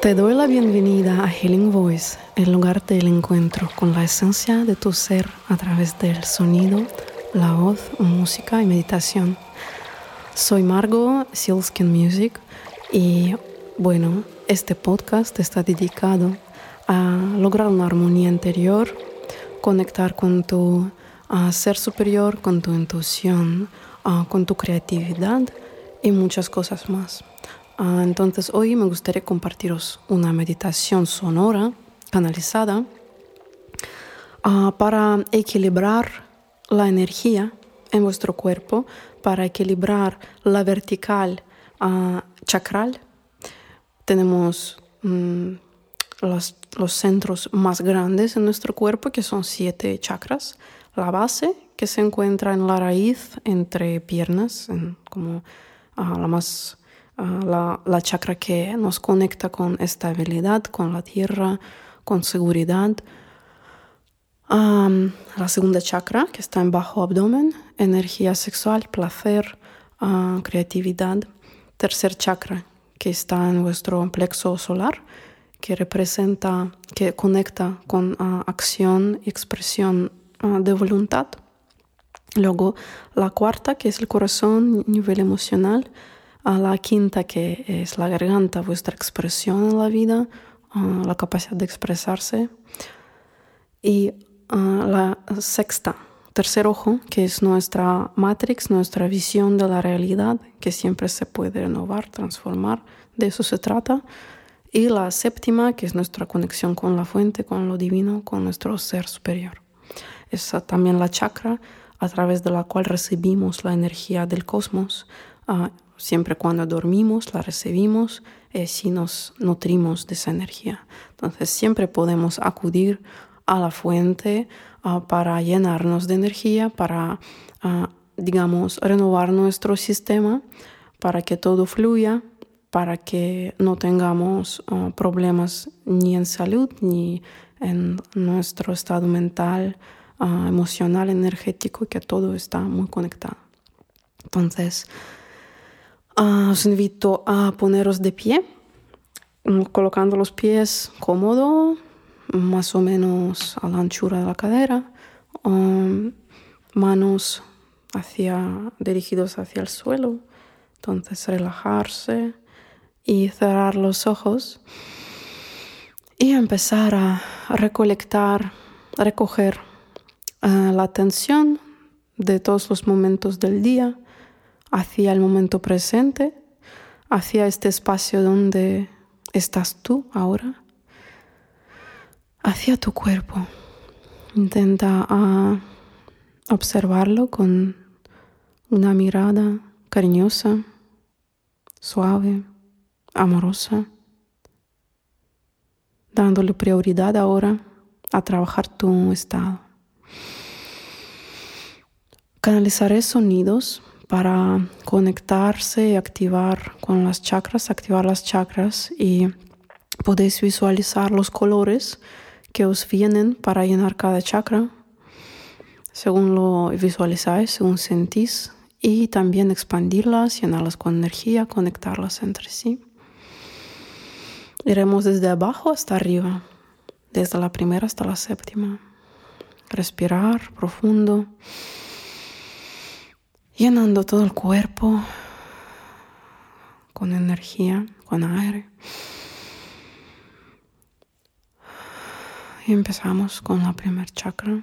Te doy la bienvenida a Healing Voice, el lugar del encuentro con la esencia de tu ser a través del sonido, la voz, música y meditación. Soy Margot Silskin Music y bueno, este podcast está dedicado a lograr una armonía interior, conectar con tu ser superior, con tu intuición, con tu creatividad y muchas cosas más. Ah, entonces hoy me gustaría compartiros una meditación sonora canalizada ah, para equilibrar la energía en vuestro cuerpo, para equilibrar la vertical uh, chakral. Tenemos mm, los, los, centros más grandes en nuestro cuerpo, que son siete chakras. La base, que se encuentra en la raíz entre piernas, en, como la más la, la, chakra que nos conecta con estabilidad, con la tierra, con seguridad. la segunda chakra, que está en bajo abdomen, energía sexual, placer, uh, creatividad. Tercer chakra, que está en vuestro plexo solar, que representa, que conecta con uh, acción y expresión de voluntad. Luego la cuarta, que es el corazón, nivel emocional a la quinta que es la garganta, vuestra expresión en la vida, la capacidad de expresarse. Y la sexta, tercer ojo, que es nuestra matrix, nuestra visión de la realidad, que siempre se puede renovar, transformar, de eso se trata. Y la séptima, que es nuestra conexión con la fuente, con lo divino, con nuestro ser superior. Es también la chakra a través de la cual recibimos la energía del cosmos, siempre cuando dormimos la recibimos y si nos nutrimos de esa energía. Entonces siempre podemos acudir a la fuente ah, para llenarnos de energía, para, ah, digamos, renovar nuestro sistema, para que todo fluya, para que no tengamos ah, problemas ni en salud ni en nuestro estado mental, emocional, energético, que todo está muy conectado. Entonces, Ah, os invito a poneros de pie, mm, colocando los pies cómodo, más o menos a la anchura de la cadera, um, manos hacia, dirigidos hacia el suelo. Entonces relajarse y cerrar los ojos y empezar a recolectar, recoger ah, la atención de todos los momentos del día hacia el momento presente, hacia este espacio donde estás tú ahora, hacia tu cuerpo. Intenta ah, observarlo con una mirada cariñosa, suave, amorosa, dándole prioridad ahora a trabajar tu estado. Canalizaré sonidos para conectarse y activar con las chakras, activar las chakras y podéis visualizar los colores que os vienen para llenar cada chakra, según lo visualizáis, según sentís, y también expandirlas, llenarlas con energía, conectarlas entre sí. Iremos desde abajo hasta arriba, desde la primera hasta la séptima. Respirar profundo llenando todo el cuerpo con energía, con aire. Y empezamos con la primer chakra.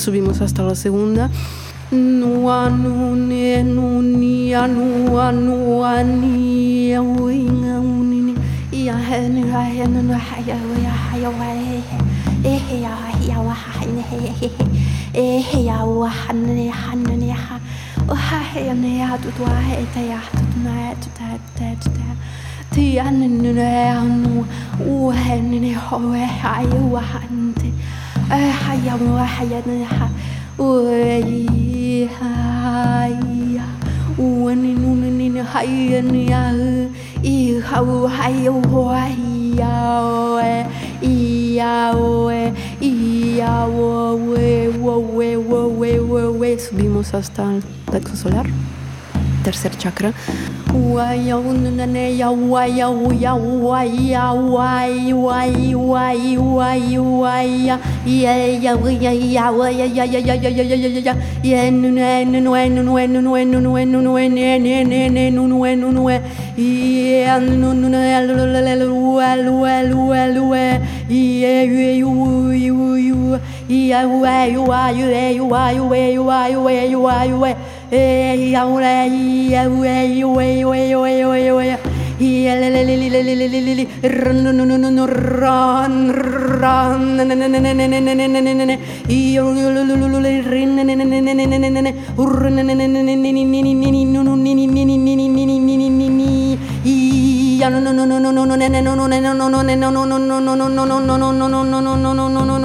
Subimos hasta la segunda. Subimos hasta el plexo solar. Tercer chakra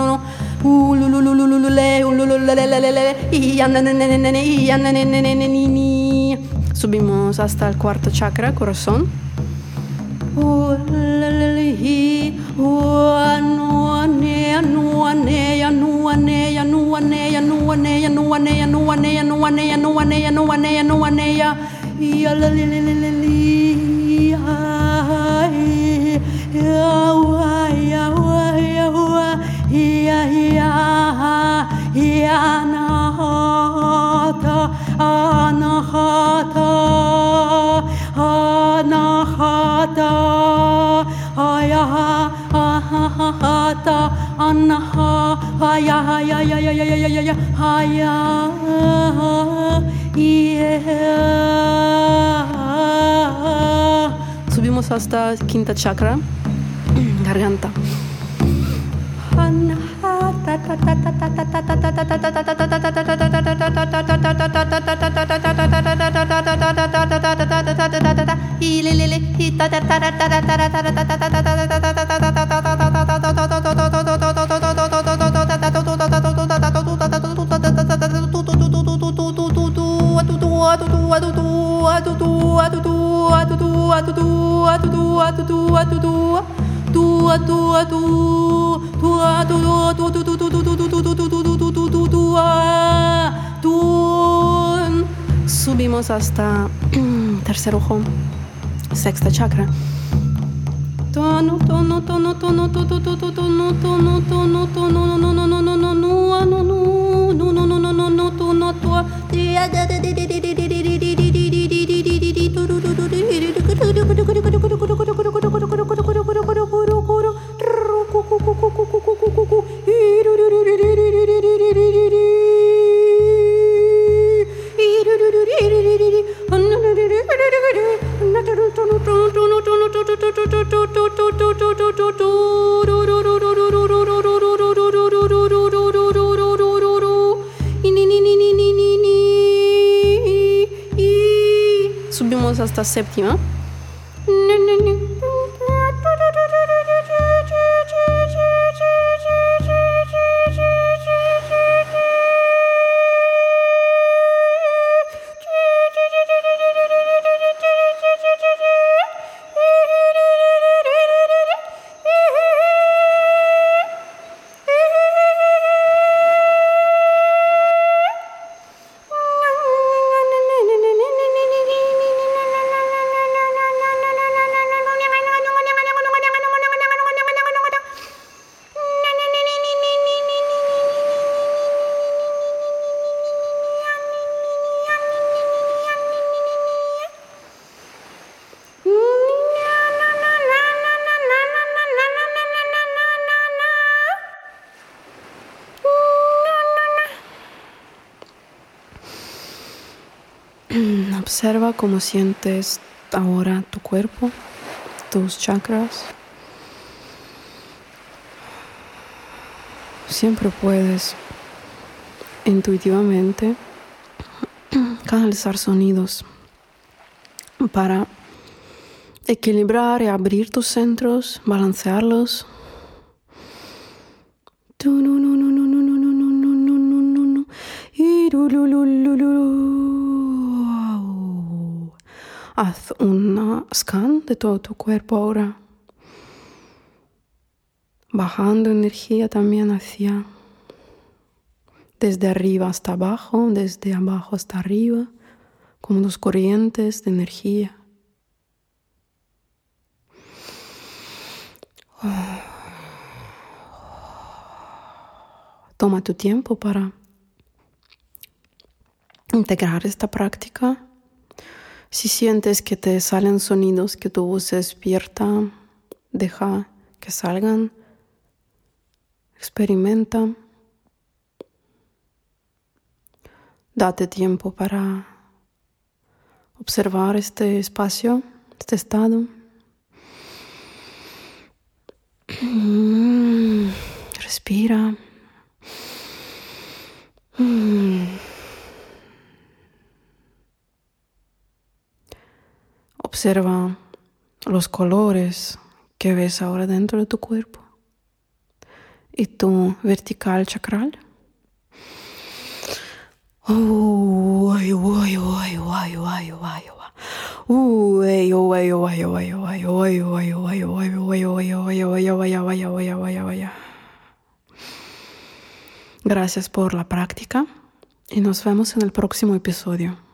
no Subimos hasta el cuarto chakra, corazón. haya haya ya ya ya ya ya ya. Subimos hasta quinta chakra, garganta. Subimos hasta tercer ojo sexta chakra tono tono tono tono tono tono tono tono tono tono no no no no no no no no no no no no no no no tono Subimos hasta séptima no, no, no. Observa cómo sientes ahora tu cuerpo, tus chakras. Siempre puedes intuitivamente canalizar sonidos para equilibrar y abrir tus centros, balancearlos. Haz un scan de todo tu cuerpo ahora, bajando energía también hacia desde arriba hasta abajo, desde abajo hasta arriba, como dos corrientes de energía. Toma tu tiempo para integrar esta práctica. Si sientes que te salen sonidos, que tu voz se despierta, deja que salgan. Experimenta. Date tiempo para observar este espacio, este estado. Mm, respira. Observa los colores que ves ahora dentro de tu cuerpo y tu vertical chakral. Gracias por la práctica y nos vemos en el próximo episodio.